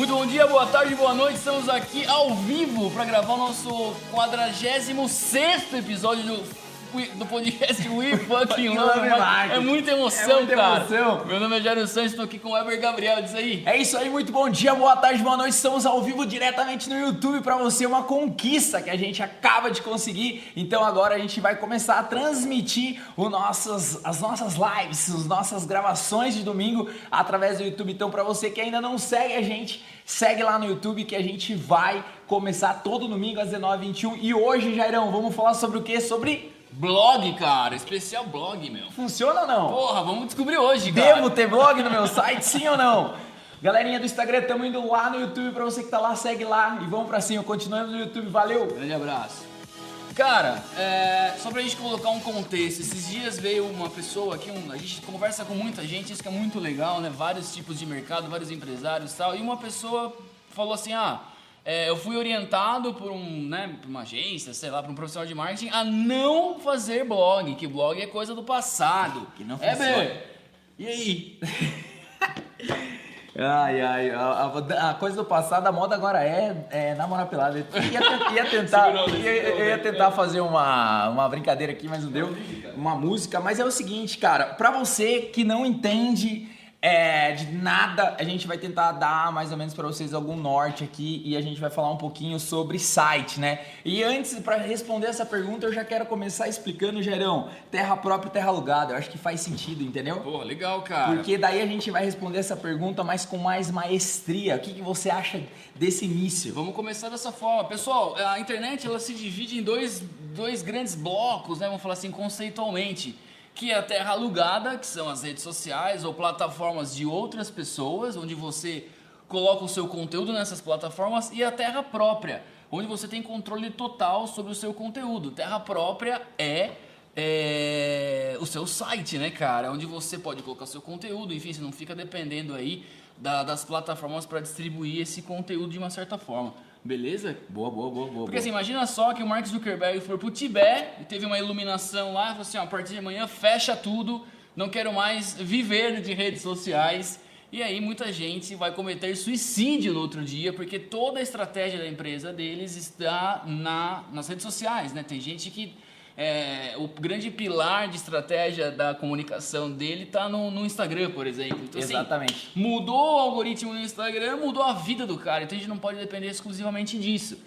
Muito bom dia, boa tarde, boa noite. Estamos aqui ao vivo para gravar o nosso 46 episódio do do podcast We Fucking Love Marketing. É muita emoção, É muita cara. emoção. Meu nome é Jairo Santos, estou aqui com o Weber Gabriel. Diz aí. É isso aí, muito bom dia, boa tarde, boa noite. Estamos ao vivo diretamente no YouTube para você, uma conquista que a gente acaba de conseguir. Então agora a gente vai começar a transmitir o nossas, as nossas lives, as nossas gravações de domingo através do YouTube. Então para você que ainda não segue a gente, segue lá no YouTube que a gente vai começar todo domingo às 19h21. E hoje, Jairão, vamos falar sobre o que? Sobre Blog, cara. Especial blog, meu. funciona ou não? Porra, vamos descobrir hoje, cara. Devo ter blog no meu site, sim ou não? Galerinha do Instagram, tamo indo lá no YouTube pra você que tá lá, segue lá e vamos pra cima. Continuando no YouTube, valeu! Grande abraço. Cara, é, só pra gente colocar um contexto, esses dias veio uma pessoa aqui, um, a gente conversa com muita gente, isso que é muito legal, né? Vários tipos de mercado, vários empresários e tal, e uma pessoa falou assim, ah, é, eu fui orientado por, um, né, por uma agência, sei lá, por um profissional de marketing a não fazer blog, que blog é coisa do passado. Que não é, funciona. Bê? E aí? Ai, ai, a, a- a coisa do passado, a moda agora é, é namorar pelado. Eu ia, ia tentar, né? ia, ia tentar fazer uma, uma brincadeira aqui, mas não deu. Uma música, mas é o seguinte, cara, pra você que não entende é, de nada, a gente vai tentar dar mais ou menos pra vocês algum norte aqui e a gente vai falar um pouquinho sobre site, né? E antes, pra responder essa pergunta, eu já quero começar explicando, Gerão, terra própria e terra alugada. Eu acho que faz sentido, entendeu? Pô, legal, cara. Porque daí a gente vai responder essa pergunta, mas com mais maestria. O que, que você acha desse início? Vamos começar dessa forma. Pessoal, a internet ela se divide em dois, dois grandes blocos, né? Vamos falar assim, conceitualmente. Que é a terra alugada, que são as redes sociais ou plataformas de outras pessoas, onde você coloca o seu conteúdo nessas plataformas, e a terra própria, onde você tem controle total sobre o seu conteúdo. Terra própria é é, o seu site, né, cara? Onde você pode colocar seu conteúdo, enfim, você não fica dependendo aí da- das plataformas para distribuir esse conteúdo de uma certa forma. Beleza? Boa, boa, boa, boa. Porque assim, imagina só que o Mark Zuckerberg foi pro Tibete e teve uma iluminação lá, falou assim, ó, a partir de amanhã fecha tudo, não quero mais viver de redes sociais. E aí muita gente vai cometer suicídio no outro dia, porque toda a estratégia da empresa deles está na, nas redes sociais, né? Tem gente que é, o grande pilar de estratégia da comunicação dele está no, no Instagram, por exemplo. Então, assim, Exatamente. mudou o algoritmo no Instagram, mudou a vida do cara. Então a gente não pode depender exclusivamente disso.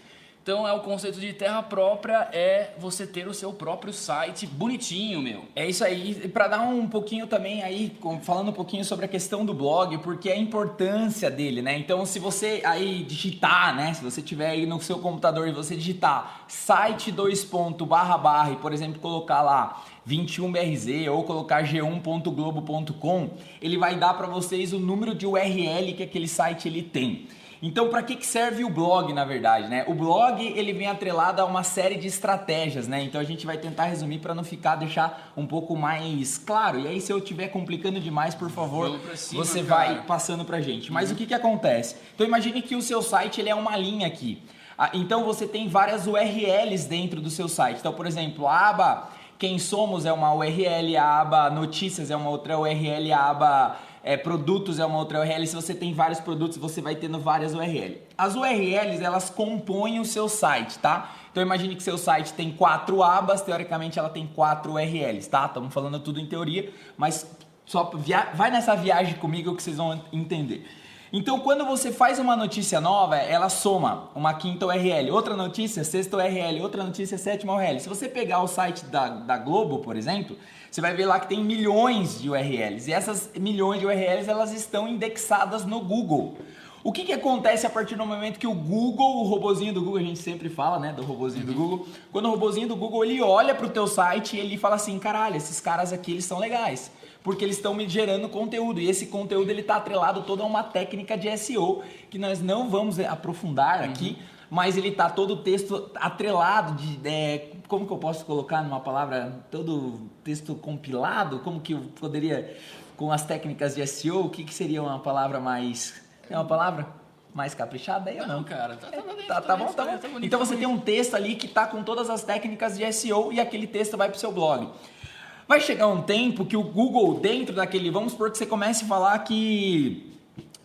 Então é o conceito de terra própria é você ter o seu próprio site bonitinho, meu. É isso aí. E para dar um pouquinho também aí, falando um pouquinho sobre a questão do blog, porque a importância dele, né? Então, se você aí digitar, né? Se você tiver aí no seu computador e você digitar site 2 ponto barra barra por exemplo, colocar lá 21BRZ ou colocar g1.globo.com, ele vai dar para vocês o número de URL que aquele site ele tem. Então, para que, que serve o blog, na verdade, né? O blog, ele vem atrelado a uma série de estratégias, né? Então, a gente vai tentar resumir para não ficar, deixar um pouco mais claro. E aí, se eu estiver complicando demais, por favor, cima, você cara. vai passando pra gente. Mas o que que acontece? Então, imagine que o seu site, ele é uma linha aqui. Ah, Então, você tem várias URLs dentro do seu site. Então, por exemplo, a aba Quem Somos é uma URL, a aba Notícias é uma outra URL, a aba é, produtos é uma outra URL. Se você tem vários produtos, você vai tendo várias URL. As URLs, elas compõem o seu site, tá? Então imagine que seu site tem quatro abas, teoricamente ela tem quatro URLs, tá? Estamos falando tudo em teoria, mas só via... vai nessa viagem comigo que vocês vão entender. Então, quando você faz uma notícia nova, ela soma uma quinta URL, outra notícia, sexta URL, outra notícia, sétima URL. Se você pegar o site da, da Globo, por exemplo, você vai ver lá que tem milhões de URLs. E essas milhões de URLs, elas estão indexadas no Google. O que, que acontece a partir do momento que o Google, o robozinho do Google, a gente sempre fala, né, do robozinho do Google, quando o robozinho do Google, ele olha pro teu site e ele fala assim, caralho, esses caras aqui, eles são legais porque eles estão me gerando conteúdo e esse conteúdo ele está atrelado toda a uma técnica de SEO que nós não vamos aprofundar aqui, mas ele tá todo o texto atrelado de é, como que eu posso colocar numa palavra todo texto compilado, como que eu poderia com as técnicas de SEO, o que, que seria uma palavra mais é uma palavra mais caprichada aí ou não? Não, cara, tá, tá, dentro, Tá, tá bom, tá bom. tá bonito, Então tá você tem um texto ali que tá com todas as técnicas de SEO e aquele texto vai pro seu blog. Vai chegar um tempo que o Google dentro daquele, vamos supor que você comece a falar que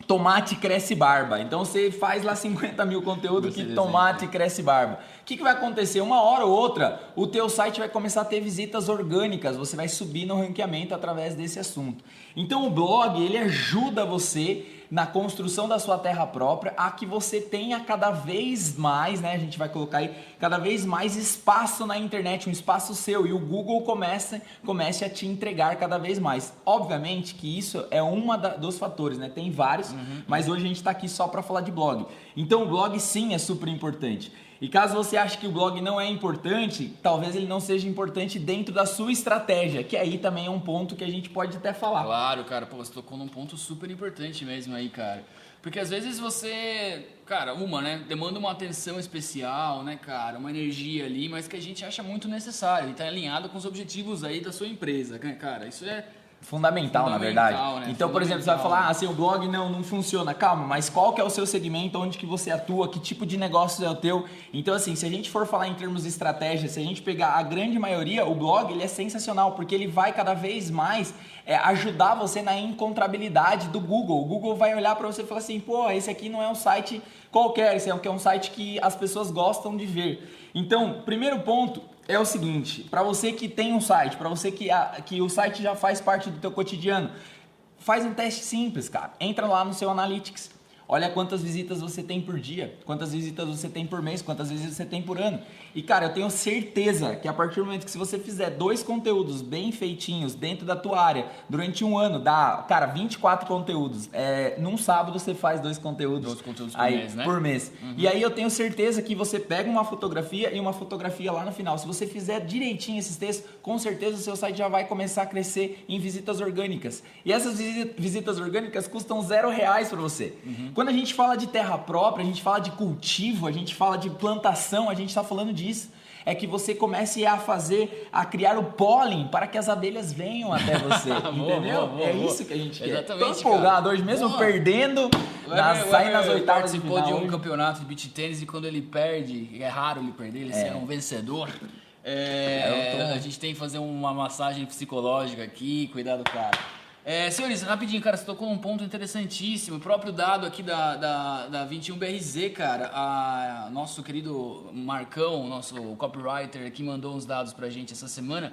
tomate cresce barba. Então você faz lá 50 mil conteúdo que tomate cresce barba. O que, que vai acontecer? Uma hora ou outra, o teu site vai começar a ter visitas orgânicas, você vai subir no ranqueamento através desse assunto. Então o blog, ele ajuda você na construção da sua terra própria, a que você tenha cada vez mais, né? A gente vai colocar aí cada vez mais espaço na internet, um espaço seu e o Google começa comece a te entregar cada vez mais. Obviamente que isso é uma da, dos fatores, né? Tem vários, uhum. mas hoje a gente está aqui só para falar de blog. Então o blog sim é super importante. E caso você ache que o blog não é importante, talvez ele não seja importante dentro da sua estratégia, que aí também é um ponto que a gente pode até falar. Claro, cara, pô, você tocou num ponto super importante mesmo aí, cara. Porque às vezes você, cara, uma, né, demanda uma atenção especial, né, cara, uma energia ali, mas que a gente acha muito necessário e tá alinhado com os objetivos aí da sua empresa, né, cara. Isso é Fundamental, Fundamental, na verdade. Né? Então, por exemplo, você vai falar, ah, assim, o blog não, não funciona. Calma, mas qual que é o seu segmento, onde que você atua, que tipo de negócio é o teu? Então, assim, se a gente for falar em termos de estratégia, se a gente pegar a grande maioria, o blog, ele é sensacional, porque ele vai cada vez mais é, ajudar você na encontrabilidade do Google. O Google vai olhar para você e falar assim, pô, esse aqui não é um site qualquer, esse aqui é um site que as pessoas gostam de ver. Então, primeiro ponto, é o seguinte, para você que tem um site, para você que, a, que o site já faz parte do teu cotidiano, faz um teste simples, cara. Entra lá no seu Analytics, Olha quantas visitas você tem por dia, quantas visitas você tem por mês, quantas visitas você tem por ano. E cara, eu tenho certeza que a partir do momento que se você fizer dois conteúdos bem feitinhos dentro da tua área durante um ano, dá, cara, 24 conteúdos. É, num sábado você faz dois conteúdos. Dois conteúdos por aí, mês, né? Por mês. Uhum. E aí eu tenho certeza que você pega uma fotografia e uma fotografia lá no final. Se você fizer direitinho esses textos, com certeza o seu site já vai começar a crescer em visitas orgânicas. E essas visitas orgânicas custam zero reais para você. Uhum. Quando a gente fala de terra própria, a gente fala de cultivo, a gente fala de plantação, a gente está falando disso. É que você comece a fazer, a criar o pólen para que as abelhas venham até você. entendeu? boa, boa, é boa. isso que a gente quer. Exatamente. Tô empolgado hoje, mesmo perdendo, na, sai nas oitavas de final. de um campeonato de beach tênis e quando ele perde, é raro ele perder, ele é. ser um vencedor. É, tô... A gente tem que fazer uma massagem psicológica aqui, cuidar do cara. É, senhores, rapidinho, cara, você tocou um ponto interessantíssimo. O próprio dado aqui da, da, da 21BRZ, cara, a, nosso querido Marcão, nosso copywriter aqui, mandou uns dados pra gente essa semana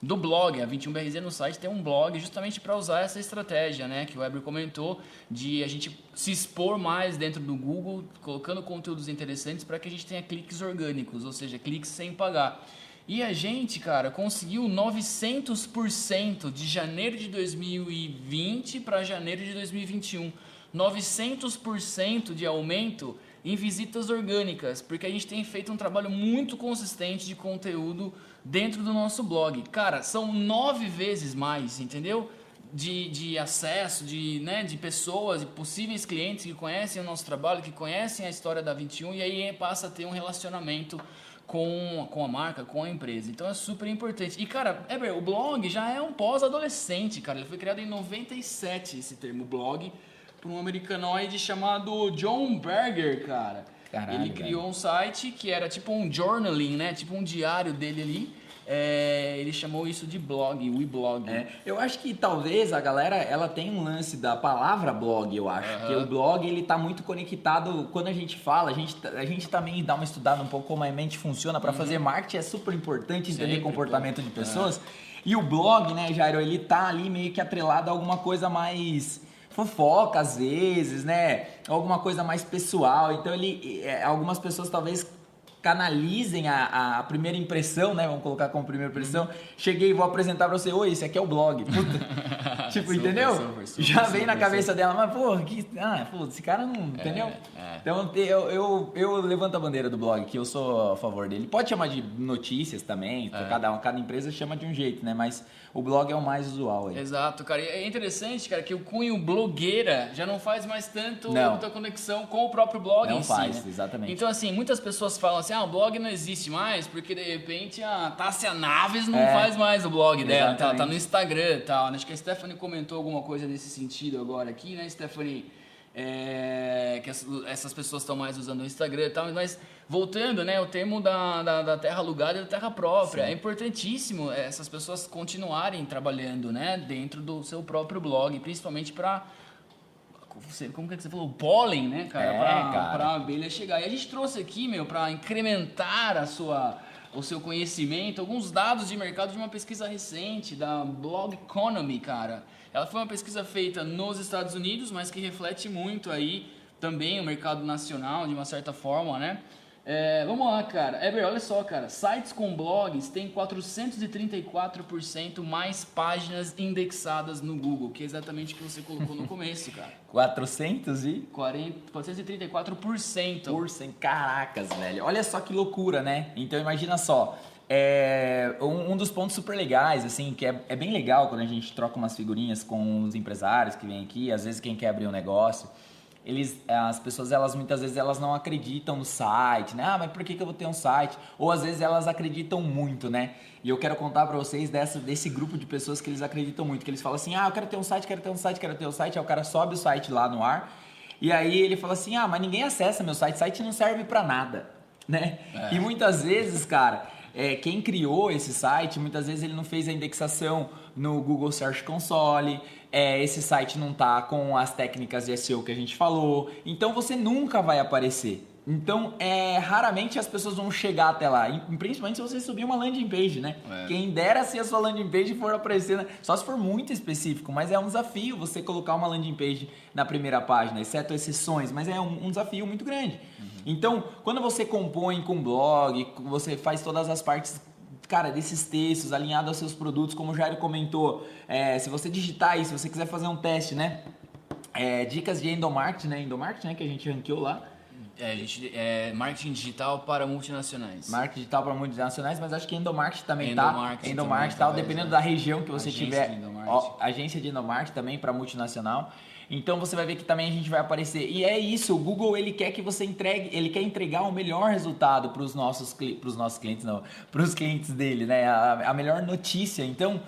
do blog. A 21BRZ no site tem um blog justamente para usar essa estratégia, né? Que o Weber comentou, de a gente se expor mais dentro do Google, colocando conteúdos interessantes para que a gente tenha cliques orgânicos, ou seja, cliques sem pagar. E a gente, cara, conseguiu 900% de janeiro de 2020 para janeiro de 2021. 900% de aumento em visitas orgânicas, porque a gente tem feito um trabalho muito consistente de conteúdo dentro do nosso blog. Cara, são nove vezes mais, entendeu? De, de acesso, de, né, de pessoas, de possíveis clientes que conhecem o nosso trabalho, que conhecem a história da 21 e aí passa a ter um relacionamento com, com a marca, com a empresa. Então é super importante. E, cara, Eber, o blog já é um pós-adolescente, cara. Ele foi criado em 97, esse termo blog, por um americanoide chamado John Berger, cara. Caralho, ele criou um site que era tipo um journaling, né? Tipo um diário dele ali é, ele chamou isso de blog, WeBlog. É, eu acho que talvez a galera ela tem um lance da palavra blog, eu acho. Uhum. Que o blog ele tá muito conectado. Quando a gente fala, a gente, a gente também dá uma estudada um pouco como a mente funciona. Para uhum. fazer marketing é super importante entender Sempre, comportamento pô. de pessoas. Uhum. E o blog, né, Jairo, ele tá ali meio que atrelado a alguma coisa mais fofoca às vezes, né? Alguma coisa mais pessoal. Então ele, é, algumas pessoas talvez canalizem a, a primeira impressão, né? Vamos colocar como primeira impressão. Uhum. Cheguei e vou apresentar pra você, oi, esse aqui é o blog. tipo, super, entendeu? Super, super, Já vem na cabeça dela, mas, pô, que, ah, pô, esse cara não, é, entendeu? É. Então, eu, eu, eu levanto a bandeira do blog, que eu sou a favor dele. Pode chamar de notícias também, é. cada, cada empresa chama de um jeito, né? Mas o blog é o mais usual aí. Exato, cara. E é interessante, cara, que o cunho blogueira já não faz mais tanto não. muita conexão com o próprio blog não em faz, si, né? exatamente. Então, assim, muitas pessoas falam assim, ah, o blog não existe mais porque, de repente, a Tássia Naves não é. faz mais o blog dela, tá, tá no Instagram e tal. Acho que a Stephanie comentou alguma coisa nesse sentido agora aqui, né, Stephanie? É, que essas pessoas estão mais usando o Instagram e tal, mas voltando, né, o termo da, da, da terra alugada e da terra própria, Sim. é importantíssimo essas pessoas continuarem trabalhando, né, dentro do seu próprio blog, principalmente para como que, é que você falou? O pólen, né, cara? É, pra, cara. pra abelha chegar. E a gente trouxe aqui, meu, pra incrementar a sua, o seu conhecimento, alguns dados de mercado de uma pesquisa recente da Blog Economy, cara. Ela foi uma pesquisa feita nos Estados Unidos, mas que reflete muito aí também o mercado nacional, de uma certa forma, né? É, vamos lá, cara. Eber, olha só, cara. Sites com blogs têm 434% mais páginas indexadas no Google, que é exatamente o que você colocou no começo, cara. 400 e 40, 434%. por cento. Caracas, velho. Olha só que loucura, né? Então imagina só. É, um, um dos pontos super legais, assim, que é, é bem legal quando a gente troca umas figurinhas com os empresários que vêm aqui, às vezes quem quer abrir um negócio, eles, as pessoas, elas muitas vezes elas não acreditam no site, né? Ah, mas por que, que eu vou ter um site? Ou às vezes elas acreditam muito, né? E eu quero contar para vocês dessa, desse grupo de pessoas que eles acreditam muito, que eles falam assim, ah, eu quero ter um site, quero ter um site, quero ter um site, aí o cara sobe o site lá no ar, e aí ele fala assim, ah, mas ninguém acessa meu site, site não serve para nada, né? É. E muitas vezes, cara, é, quem criou esse site, muitas vezes ele não fez a indexação no Google Search Console, é, esse site não tá com as técnicas de SEO que a gente falou, então você nunca vai aparecer. Então, é, raramente as pessoas vão chegar até lá, principalmente se você subir uma landing page, né? É. Quem dera se a sua landing page for aparecer, né? só se for muito específico, mas é um desafio você colocar uma landing page na primeira página, exceto exceções, mas é um, um desafio muito grande. Então, quando você compõe com blog, você faz todas as partes cara, desses textos alinhado aos seus produtos, como o Jairo comentou, é, se você digitar isso, se você quiser fazer um teste, né? É, dicas de endomarketing, né? Endomarketing, né? Que a gente ranqueou lá. É, gente, é marketing digital para multinacionais. Marketing digital para multinacionais, mas acho que endomarketing também Endomarketing tá. Endomarketing também, tal, talvez, dependendo né? da região que você Agência tiver. de. Ó, agência de endomarketing também para multinacional. Então você vai ver que também a gente vai aparecer. E é isso, o Google ele quer que você entregue, ele quer entregar o melhor resultado para os nossos nossos clientes, não, para os clientes dele, né? A, a melhor notícia. Então,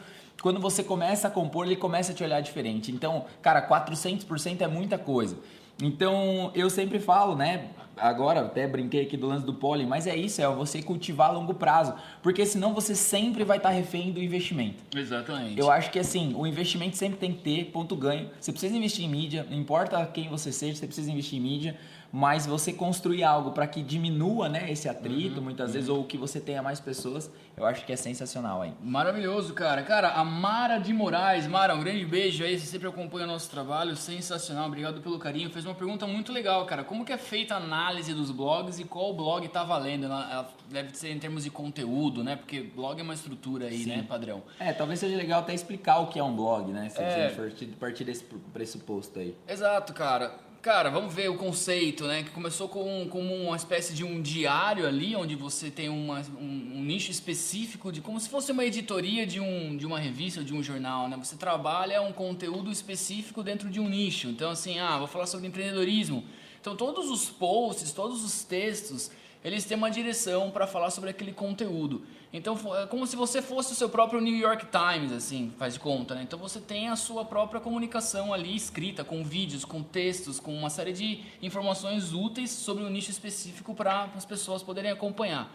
quando você começa a compor, ele começa a te olhar diferente. Então, cara, 400% é muita coisa. Então, eu sempre falo, né? Agora, até brinquei aqui do lance do pólen, mas é isso, é você cultivar a longo prazo. Porque senão você sempre vai estar refém do investimento. Exatamente. Eu acho que assim, o investimento sempre tem que ter ponto ganho. Você precisa investir em mídia, não importa quem você seja, você precisa investir em mídia, mas você construir algo para que diminua, né, esse atrito, muitas vezes ou que você tenha mais pessoas, eu acho que é sensacional aí. Maravilhoso, cara. Cara, a Mara de Moraes. Mara, um grande beijo aí. Você sempre acompanha o nosso trabalho. Sensacional. Obrigado pelo carinho. Fez uma pergunta muito legal, cara. Como que é feita a análise dos blogs e qual blog tá valendo? Ela, deve ser em termos de conteúdo, né? Porque blog é uma estrutura aí, Sim. né, padrão? É, talvez seja legal até explicar o que é um blog, né? Se É. você partir, partir desse pressuposto aí. Exato, cara. Cara, vamos ver o conceito, né? Que começou com, como uma espécie de um diário ali, onde você tem uma, um, um nicho específico de como se fosse uma editoria de, um, de uma revista ou de um jornal, né? Você trabalha um conteúdo específico dentro de um nicho. Então, assim, ah, vou falar sobre empreendedorismo. Então, todos os posts, todos os textos, eles têm uma direção para falar sobre aquele conteúdo. Então, é como se você fosse o seu próprio New York Times, assim, faz de conta, né? Então, você tem a sua própria comunicação ali escrita, com vídeos, com textos, com uma série de informações úteis sobre um nicho específico para as pessoas poderem acompanhar.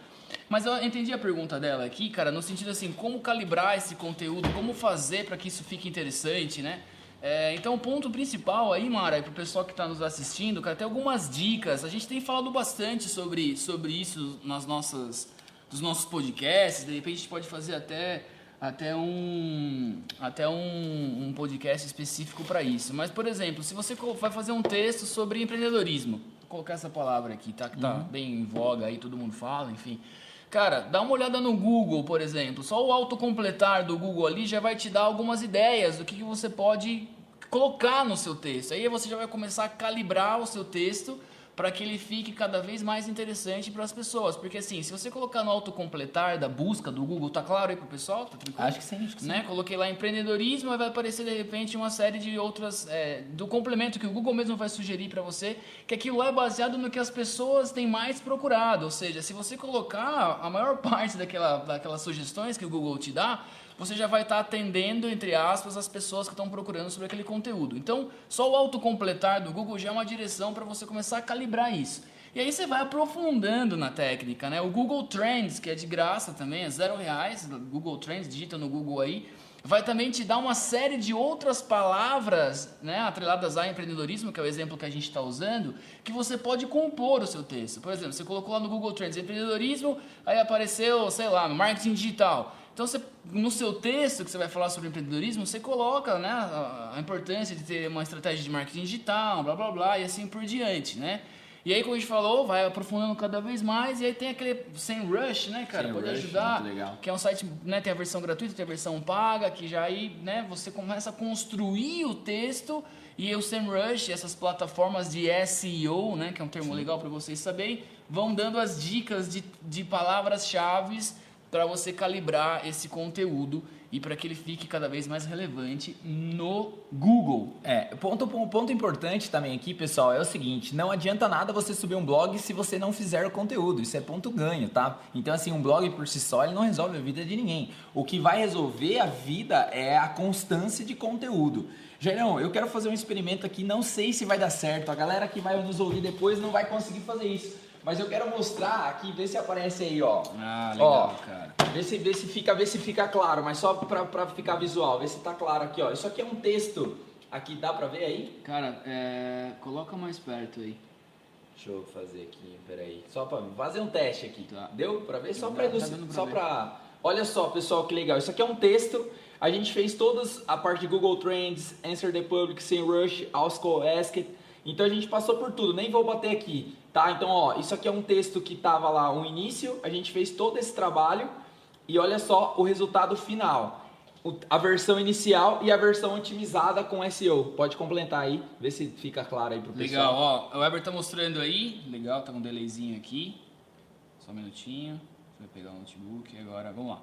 Mas eu entendi a pergunta dela aqui, cara, no sentido assim, como calibrar esse conteúdo, como fazer para que isso fique interessante, né? É, então, o ponto principal aí, Mara, para o pessoal que está nos assistindo, cara, tem algumas dicas. A gente tem falado bastante sobre, sobre isso nas nossas, nos nossos podcasts. De repente, a gente pode fazer até, até, um, até um, um podcast específico para isso. Mas, por exemplo, se você vai fazer um texto sobre empreendedorismo, vou colocar essa palavra aqui, tá? Que tá bem em voga aí, todo mundo fala, enfim. Cara, dá uma olhada no Google, por exemplo. Só o autocompletar do Google ali já vai te dar algumas ideias do que, que você pode colocar no seu texto. Aí você já vai começar a calibrar o seu texto para que ele fique cada vez mais interessante para as pessoas. Porque assim, se você colocar no autocompletar da busca do Google, tá claro aí pro pessoal? Tá tranquilo? Acho que sim, acho que sim. né? Coloquei lá empreendedorismo, aí vai aparecer de repente uma série de outras é, do complemento que o Google mesmo vai sugerir para você, que aquilo lá é baseado no que as pessoas têm mais procurado. Ou seja, se você colocar a maior parte daquela, daquelas sugestões que o Google te dá, você já vai estar atendendo, entre aspas, as pessoas que estão procurando sobre aquele conteúdo. Então, só o autocompletar do Google já é uma direção para você começar a calibrar isso. E aí você vai aprofundando na técnica, né? O Google Trends, que é de graça também, é zero reais. Google Trends, digita no Google aí. vai também te dar uma série de outras palavras, né, atreladas a empreendedorismo, que é o exemplo que a gente está usando, que você pode compor o seu texto. Por exemplo, você colocou lá no Google Trends empreendedorismo, aí apareceu, sei lá, marketing digital. Então, você, no seu texto que você vai falar sobre empreendedorismo, você coloca né, a, a importância de ter uma estratégia de marketing digital, blá blá blá, e assim por diante, né? E aí, como a gente falou, vai aprofundando cada vez mais. E aí tem aquele Sem Rush, né, cara? Sem Pode Rush, ajudar. Que é um site, né? Tem a versão gratuita, tem a versão paga, que já aí, né? Você começa a construir o texto. E o SEMrush, essas plataformas de SEO, né? Que é um termo legal para vocês saberem, vão dando as dicas de, de palavras-chave para você calibrar esse conteúdo e para que ele fique cada vez mais relevante no Google. É, ponto, ponto importante também aqui, pessoal, é o seguinte: não adianta nada você subir um blog se você não fizer o conteúdo. Isso é ponto ganho, tá? Então, assim, um blog por si só ele não resolve a vida de ninguém. O que vai resolver a vida é a constância de conteúdo. Jairão, eu quero fazer um experimento aqui, não sei se vai dar certo. A galera que vai nos ouvir depois não vai conseguir fazer isso. Mas eu quero mostrar aqui, ver se aparece aí, ó. Ah, legal, ó, cara. Vê se, vê se fica, vê se fica claro, mas só pra, pra ficar visual, vê se tá claro aqui, ó. Isso aqui é um texto. Aqui dá pra ver aí? Cara, é... coloca mais perto aí. Deixa eu fazer aqui, peraí. Só pra fazer um teste aqui. Tá. Deu pra ver? Só Dá, pra, tá pra só ver. pra. Olha só, pessoal, que legal. Isso aqui é um texto. A gente fez todas a parte de Google Trends, Answer the Public, SEMrush, Ask Asked. Então a gente passou por tudo, nem vou bater aqui, tá? Então, ó, isso aqui é um texto que tava lá, um início, a gente fez todo esse trabalho e olha só o resultado final. O- A versão inicial e a versão otimizada com SEO. Pode complementar aí, ver se fica claro aí pro pessoal. Legal, ó. O Weber tá mostrando aí. Legal, tá com um delayzinho aqui. Só um minutinho. Vai pegar o notebook agora. Vamos lá.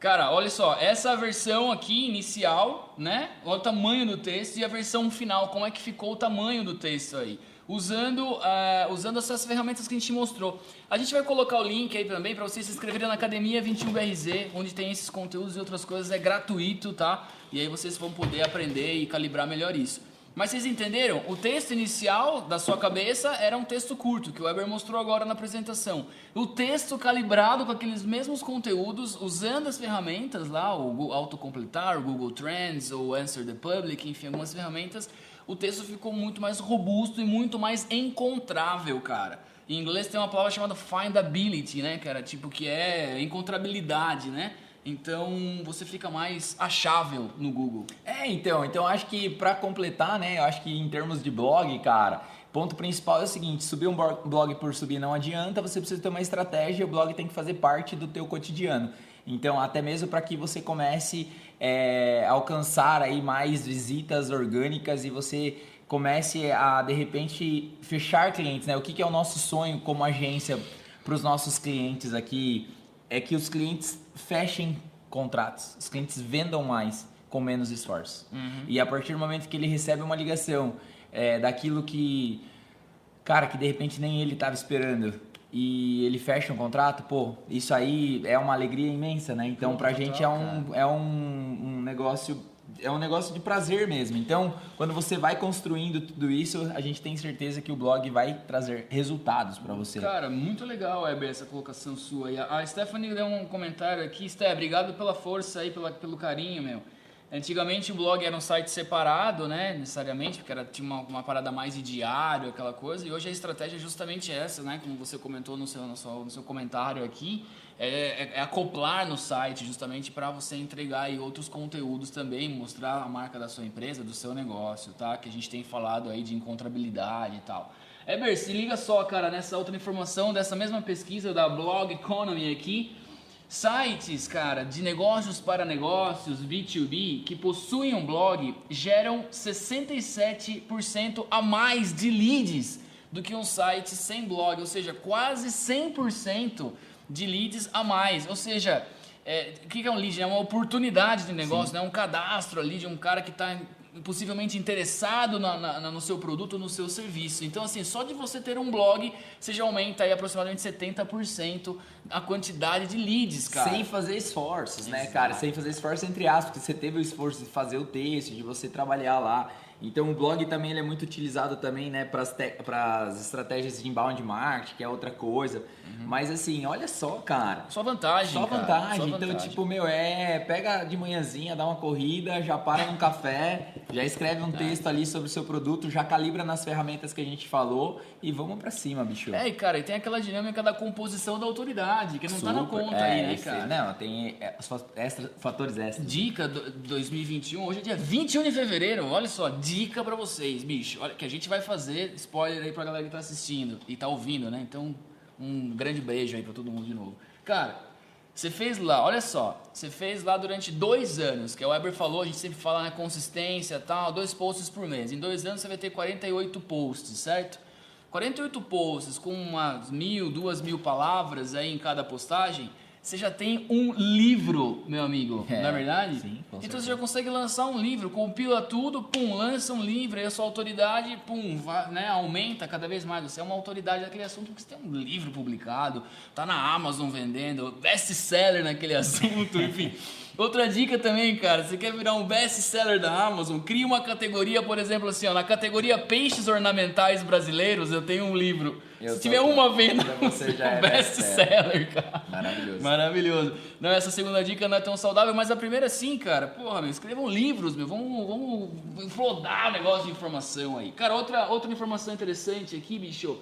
Cara, olha só, essa versão aqui inicial, né? Olha o tamanho do texto e a versão final, como é que ficou o tamanho do texto aí. Usando, ah, usando essas ferramentas que a gente mostrou. A gente vai colocar o link aí também para vocês se inscreverem na Academia 21BRZ, onde tem esses conteúdos e outras coisas, é gratuito, tá? E aí vocês vão poder aprender e calibrar melhor isso. Mas vocês entenderam? O texto inicial da sua cabeça era um texto curto, que o Weber mostrou agora na apresentação. O texto calibrado com aqueles mesmos conteúdos, usando as ferramentas lá, o autocompletar, o Google Trends, ou Answer the Public, enfim, algumas ferramentas, o texto ficou muito mais robusto e muito mais encontrável, cara. Em inglês tem uma palavra chamada findability, né, cara? Tipo, que é encontrabilidade, né? Então você fica mais achável no Google. É, então, então acho que pra completar, né, eu acho que em termos de blog, cara, ponto principal é o seguinte, subir um blo- blog por subir não adianta, você precisa ter uma estratégia, o blog tem que fazer parte do teu cotidiano. Então, até mesmo para que você comece é, a alcançar aí mais visitas orgânicas e você comece a, de repente, fechar clientes, né? O que, que é o nosso sonho como agência para os nossos clientes aqui? É que os clientes fechem contratos, os clientes vendam mais com menos esforço. E a partir do momento que ele recebe uma ligação é, daquilo que, cara, que de repente nem ele estava esperando e ele fecha um contrato, pô, isso aí é uma alegria imensa, né? Então, pra gente é um, é um, um negócio é um negócio de prazer mesmo. Então, quando você vai construindo tudo isso, a gente tem certeza que o blog vai trazer resultados para você. Cara, muito legal, Weber, essa colocação sua. aí. A Stephanie deu um comentário aqui. Sté, obrigado pela força aí, pela, pelo carinho, meu. Antigamente o blog era um site separado, né, necessariamente, porque era, tinha uma, uma parada mais de diário, aquela coisa, e hoje a estratégia é justamente essa, né, como você comentou no seu, no seu, no seu comentário aqui, é, é- é acoplar no site justamente para você entregar aí outros conteúdos também, mostrar a marca da sua empresa, do seu negócio, tá, que a gente tem falado aí de encontrabilidade e tal. Eber, se liga só, cara, nessa outra informação dessa mesma pesquisa da Blog Economy aqui. Sites, cara, de negócios para negócios, B2B, que possuem um blog, geram 67% a mais de leads do que um site sem blog, ou seja, quase 100% de leads a mais. Ou seja, é, o que é um lead? É uma oportunidade de negócio, né? um cadastro ali de um cara que está possivelmente interessado na- na- no seu produto, no seu serviço. Então, assim, só de você ter um blog, você já aumenta aí aproximadamente 70% a quantidade de leads, cara. Sem fazer esforços, né, Exato. cara? Sem fazer esforço entre aspas, porque você teve o esforço de fazer o texto, de você trabalhar lá. Então o blog também ele é muito utilizado também, né, para as estratégias de inbound marketing, que é outra coisa. Uhum. Mas assim, olha só, cara. Só vantagem. Só cara. vantagem. Só então, vantagem. tipo, meu, é. Pega de manhãzinha, dá uma corrida, já para num café, já escreve um é. texto ali sobre o seu produto, já calibra nas ferramentas que a gente falou e vamos para cima, bicho. É, e cara, e tem aquela dinâmica da composição da autoridade, que não Super. tá na conta é, aí, né, cara? Não, tem é, os extra, fatores extras. Dica do, 2021, hoje é dia 21 de fevereiro, olha só, dica para vocês, bicho. Olha, que a gente vai fazer, spoiler aí pra galera que tá assistindo e tá ouvindo, né? Então, um grande beijo aí pra todo mundo de novo. Cara, você fez lá, olha só, você fez lá durante dois anos, que o Weber falou, a gente sempre fala na consistência tal, dois posts por mês. Em dois anos você vai ter 48 posts, certo? 48 posts com umas mil, duas mil palavras aí em cada postagem você já tem um livro, meu amigo, é, não é verdade? Sim, então certeza. você já consegue lançar um livro, compila tudo, pum, lança um livro, aí a sua autoridade, pum, vai, né, aumenta cada vez mais. Você é uma autoridade naquele assunto porque você tem um livro publicado, tá na Amazon vendendo, best-seller naquele assunto, enfim. Outra dica também, cara, você quer virar um best-seller da Amazon? Cria uma categoria, por exemplo, assim, ó, na categoria peixes ornamentais brasileiros, eu tenho um livro. Eu Se tiver uma venda, você já é best-seller, cara. Maravilhoso. Maravilhoso. Não, essa segunda dica não é tão saudável, mas a primeira sim, cara. Porra, meu, escrevam livros, meu. Vamos, vamos flodar o negócio de informação aí. Cara, outra, outra informação interessante aqui, bicho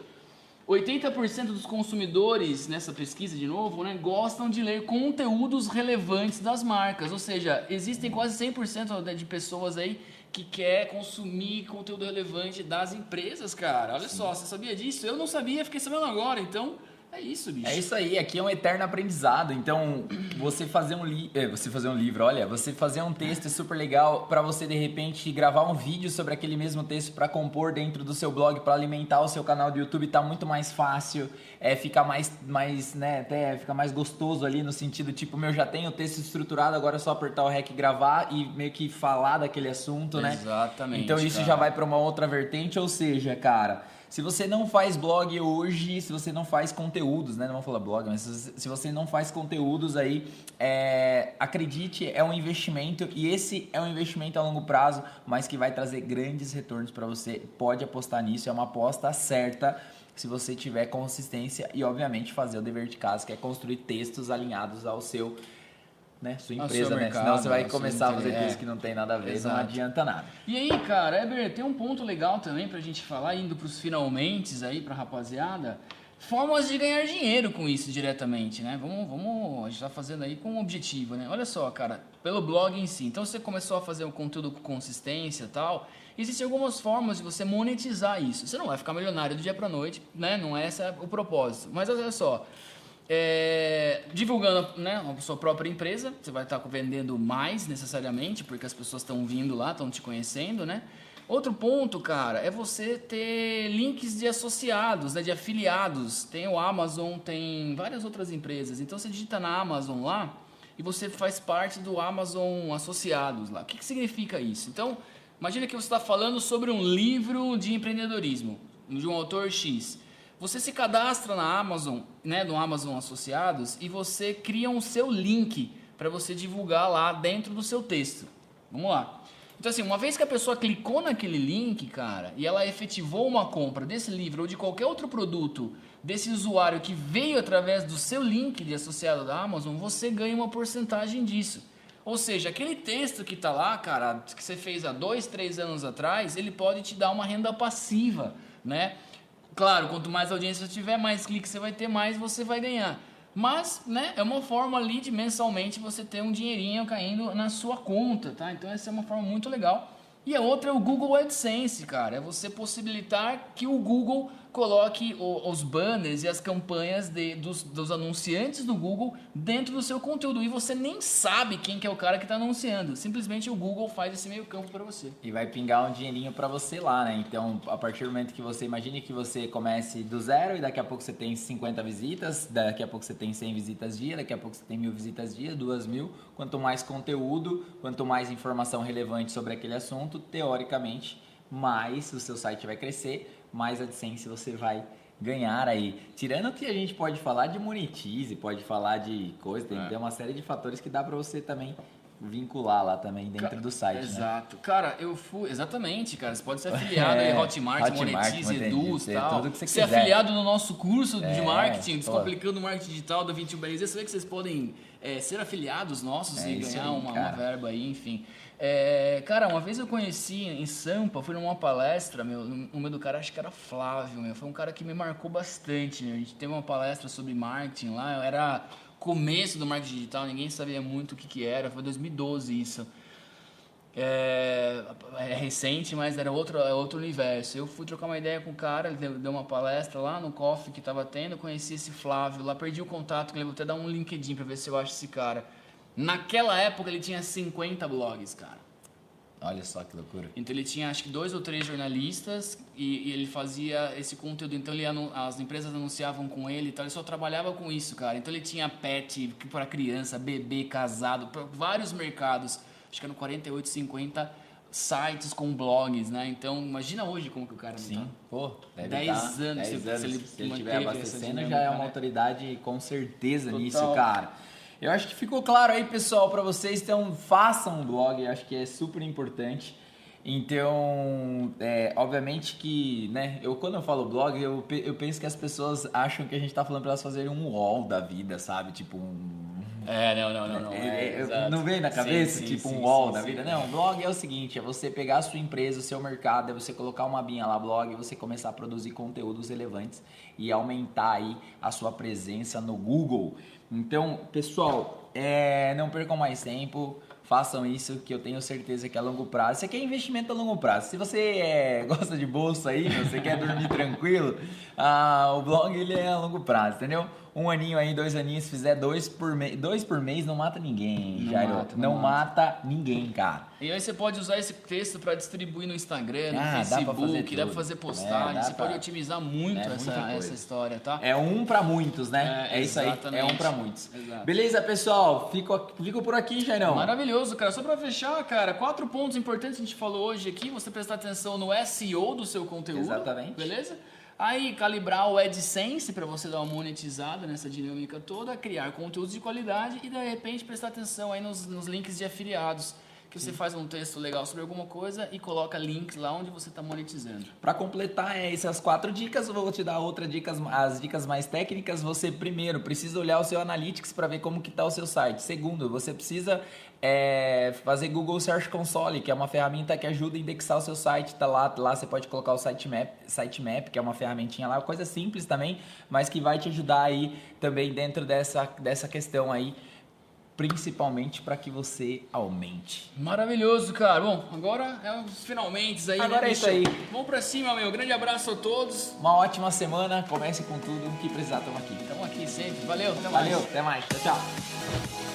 80% dos consumidores nessa pesquisa de novo, né, gostam de ler conteúdos relevantes das marcas, ou seja, existem quase 100% de pessoas aí que quer consumir conteúdo relevante das empresas, cara. Olha Sim. só, você sabia disso? Eu não sabia, fiquei sabendo agora. Então, é isso, bicho. É isso aí, aqui é um eterno aprendizado. Então, você fazer um li é, você fazer um livro, olha, você fazer um texto é super legal para você de repente gravar um vídeo sobre aquele mesmo texto para compor dentro do seu blog, para alimentar o seu canal do YouTube, tá muito mais fácil, é fica mais mais, né, até fica mais gostoso ali no sentido tipo, meu já tenho o texto estruturado, agora é só apertar o REC gravar e meio que falar daquele assunto, né? Exatamente. Então, isso cara. já vai para uma outra vertente, ou seja, cara, se você não faz blog hoje, se você não faz conteúdos, né? Não vou falar blog, mas se você não faz conteúdos aí, é, acredite, é um investimento e esse é um investimento a longo prazo, mas que vai trazer grandes retornos para você. Pode apostar nisso, é uma aposta certa se você tiver consistência e, obviamente, fazer o dever de casa, que é construir textos alinhados ao seu né, sua empresa, né? Mercado, Senão você vai começar a fazer é. coisas que não tem nada a ver, Exato. não adianta nada. E aí, cara, Eber, tem um ponto legal também pra gente falar, indo pros finalmente aí pra rapaziada. Formas de ganhar dinheiro com isso diretamente, né? Vamos, vamos, a gente tá fazendo aí com um objetivo, né? Olha só, cara, pelo blog em si. Então você começou a fazer um conteúdo com consistência e tal. Existem algumas formas de você monetizar isso. Você não vai ficar milionário do dia pra noite, né? Não é esse o propósito. Mas olha só, é, divulgando né, a sua própria empresa, você vai estar vendendo mais necessariamente, porque as pessoas estão vindo lá, estão te conhecendo, né? Outro ponto, cara, é você ter links de associados, né, de afiliados. Tem o Amazon, tem várias outras empresas. Então você digita na Amazon lá e você faz parte do Amazon Associados lá. O que, que significa isso? Então, imagine que você está falando sobre um livro de empreendedorismo de um autor X. Você se cadastra na Amazon, né, no Amazon Associados e você cria um seu link para você divulgar lá dentro do seu texto. Vamos lá. Então assim, uma vez que a pessoa clicou naquele link, cara, e ela efetivou uma compra desse livro ou de qualquer outro produto desse usuário que veio através do seu link de associado da Amazon, você ganha uma porcentagem disso. Ou seja, aquele texto que está lá, cara, que você fez há dois, três anos atrás, ele pode te dar uma renda passiva, né? Claro, quanto mais audiência você tiver, mais cliques você vai ter, mais você vai ganhar. Mas, né, é uma forma ali de mensalmente você ter um dinheirinho caindo na sua conta, tá? Então essa é uma forma muito legal. E a outra é o Google AdSense, cara. É você possibilitar que o Google coloque o, os banners e as campanhas de, dos, dos, anunciantes do Google dentro do seu conteúdo. E você nem sabe quem que é o cara que está anunciando. Simplesmente o Google faz esse meio campo para você. E vai pingar um dinheirinho para você lá, né? Então, a partir do momento que você... Imagine que você comece do zero e daqui a pouco você tem 50 visitas, daqui a pouco você tem 100 visitas dia, daqui a pouco você tem mil visitas dia, duas mil. Quanto mais conteúdo, quanto mais informação relevante sobre aquele assunto, teoricamente, mais o seu site vai crescer mais AdSense você vai ganhar aí. Tirando que a gente pode falar de monetize, pode falar de coisa, tem, é. uma série de fatores que dá para você também vincular lá também dentro Ca- do site, né? Exato. Cara, eu fui. Exatamente, cara. Você pode ser afiliado É, aí, Hotmart, Hotmart, Monetize, e é, tal. tudo que você ser quiser. afiliado no nosso curso de É, marketing, pô. Descomplicando o Marketing Digital da 21 Beleza. Você vê que vocês podem é, ser afiliados nossos É e ganhar aí, uma, uma verba aí, enfim. É, cara, uma vez eu conheci em Sampa, fui numa palestra, meu, o nome do cara acho que era Flávio, meu, foi um cara que me marcou bastante. meu. A gente teve uma palestra sobre marketing lá, era começo do marketing digital, ninguém sabia muito o que, que era, foi 2012 isso. É, é recente, mas era outro, é outro universo. Eu fui trocar uma ideia com o cara, ele deu, uma palestra lá no coffee que tava tendo, conheci esse Flávio lá, perdi o contato com ele, vou até dar um LinkedIn pra ver se eu acho esse cara. Naquela época ele tinha 50 blogs, cara. Olha só que loucura. Então ele tinha acho que dois ou três jornalistas e, e ele fazia esse conteúdo. Então ele as empresas anunciavam com ele e tal. Ele só trabalhava com isso, cara. Então ele tinha pet para criança, bebê, casado, para vários mercados. Acho que eram 48, 50 sites com blogs, né? Então imagina hoje como que o cara não Sim, tá. pô, deve 10 tá- anos, 10 se- anos, se ele se ele essa abastecendo, já é uma né? autoridade com certeza Total. nisso, cara. Eu acho que ficou claro aí, pessoal, para vocês, então façam um blog, eu acho que é super importante. Então, é, obviamente que, né, eu quando eu falo blog, eu, eu penso que as pessoas acham que a gente tá falando para elas fazerem um wall da vida, sabe? Tipo um É, não, não, não. não. é, É, é, não vem na Sim, cabeça, sim, tipo sim, um wall da vida? Não, blog é o seguinte, é você pegar a sua empresa, o seu mercado, é você colocar uma binha lá, blog, e você começar a produzir conteúdos relevantes e aumentar aí a sua presença no Google. Então, pessoal, é, não percam mais tempo, façam isso que eu tenho certeza que é a longo prazo. Isso aqui é investimento a longo prazo. Se você é, gosta de bolsa aí, você quer dormir tranquilo, ah, o blog ele é a longo prazo, entendeu? Um aninho aí, dois aninhos, se fizer dois por, me dois por mês, não mata ninguém, Não Jairo. mata, não não mata ninguém, cara. E aí você pode usar esse texto para distribuir no Instagram, no Ah, Facebook, fazer dá pra tudo. fazer É, postagem, dá você pra- pode otimizar muito É, essa, essa história, tá? É um pra muitos, né? É, É, isso aí, é um pra muitos. Exato. Beleza, pessoal? Fico, fico por aqui, Jairão. Maravilhoso, cara. Só pra fechar, cara, quatro pontos importantes que a gente falou hoje aqui. Você prestar atenção no SEO do seu conteúdo. Exatamente. Beleza? Aí, calibrar o AdSense para você dar uma monetizada nessa dinâmica toda, criar conteúdos de qualidade e, de repente, prestar atenção aí nos, nos links de afiliados. Que você faz um texto legal sobre alguma coisa e coloca links lá onde você está monetizando. Para completar essas quatro dicas, eu vou te dar outras dicas, as dicas mais técnicas. Você primeiro precisa olhar o seu Analytics para ver como que tá o seu site. Segundo, você precisa é, fazer Google Search Console, que é uma ferramenta que ajuda a indexar o seu site. Tá lá, lá você pode colocar o sitemap, sitemap, que é uma ferramentinha lá, coisa simples também, mas que vai te ajudar aí também dentro dessa, dessa questão aí, principalmente para que você aumente. Maravilhoso, cara. Bom, agora é os finalmente aí. Agora né, é isso aí. Vamos pra cima, meu. Grande abraço a todos. Uma ótima semana, comece com tudo que precisar, estamos aqui. Estamos aqui sempre. Valeu, até mais. Valeu, até mais. Tchau, tchau.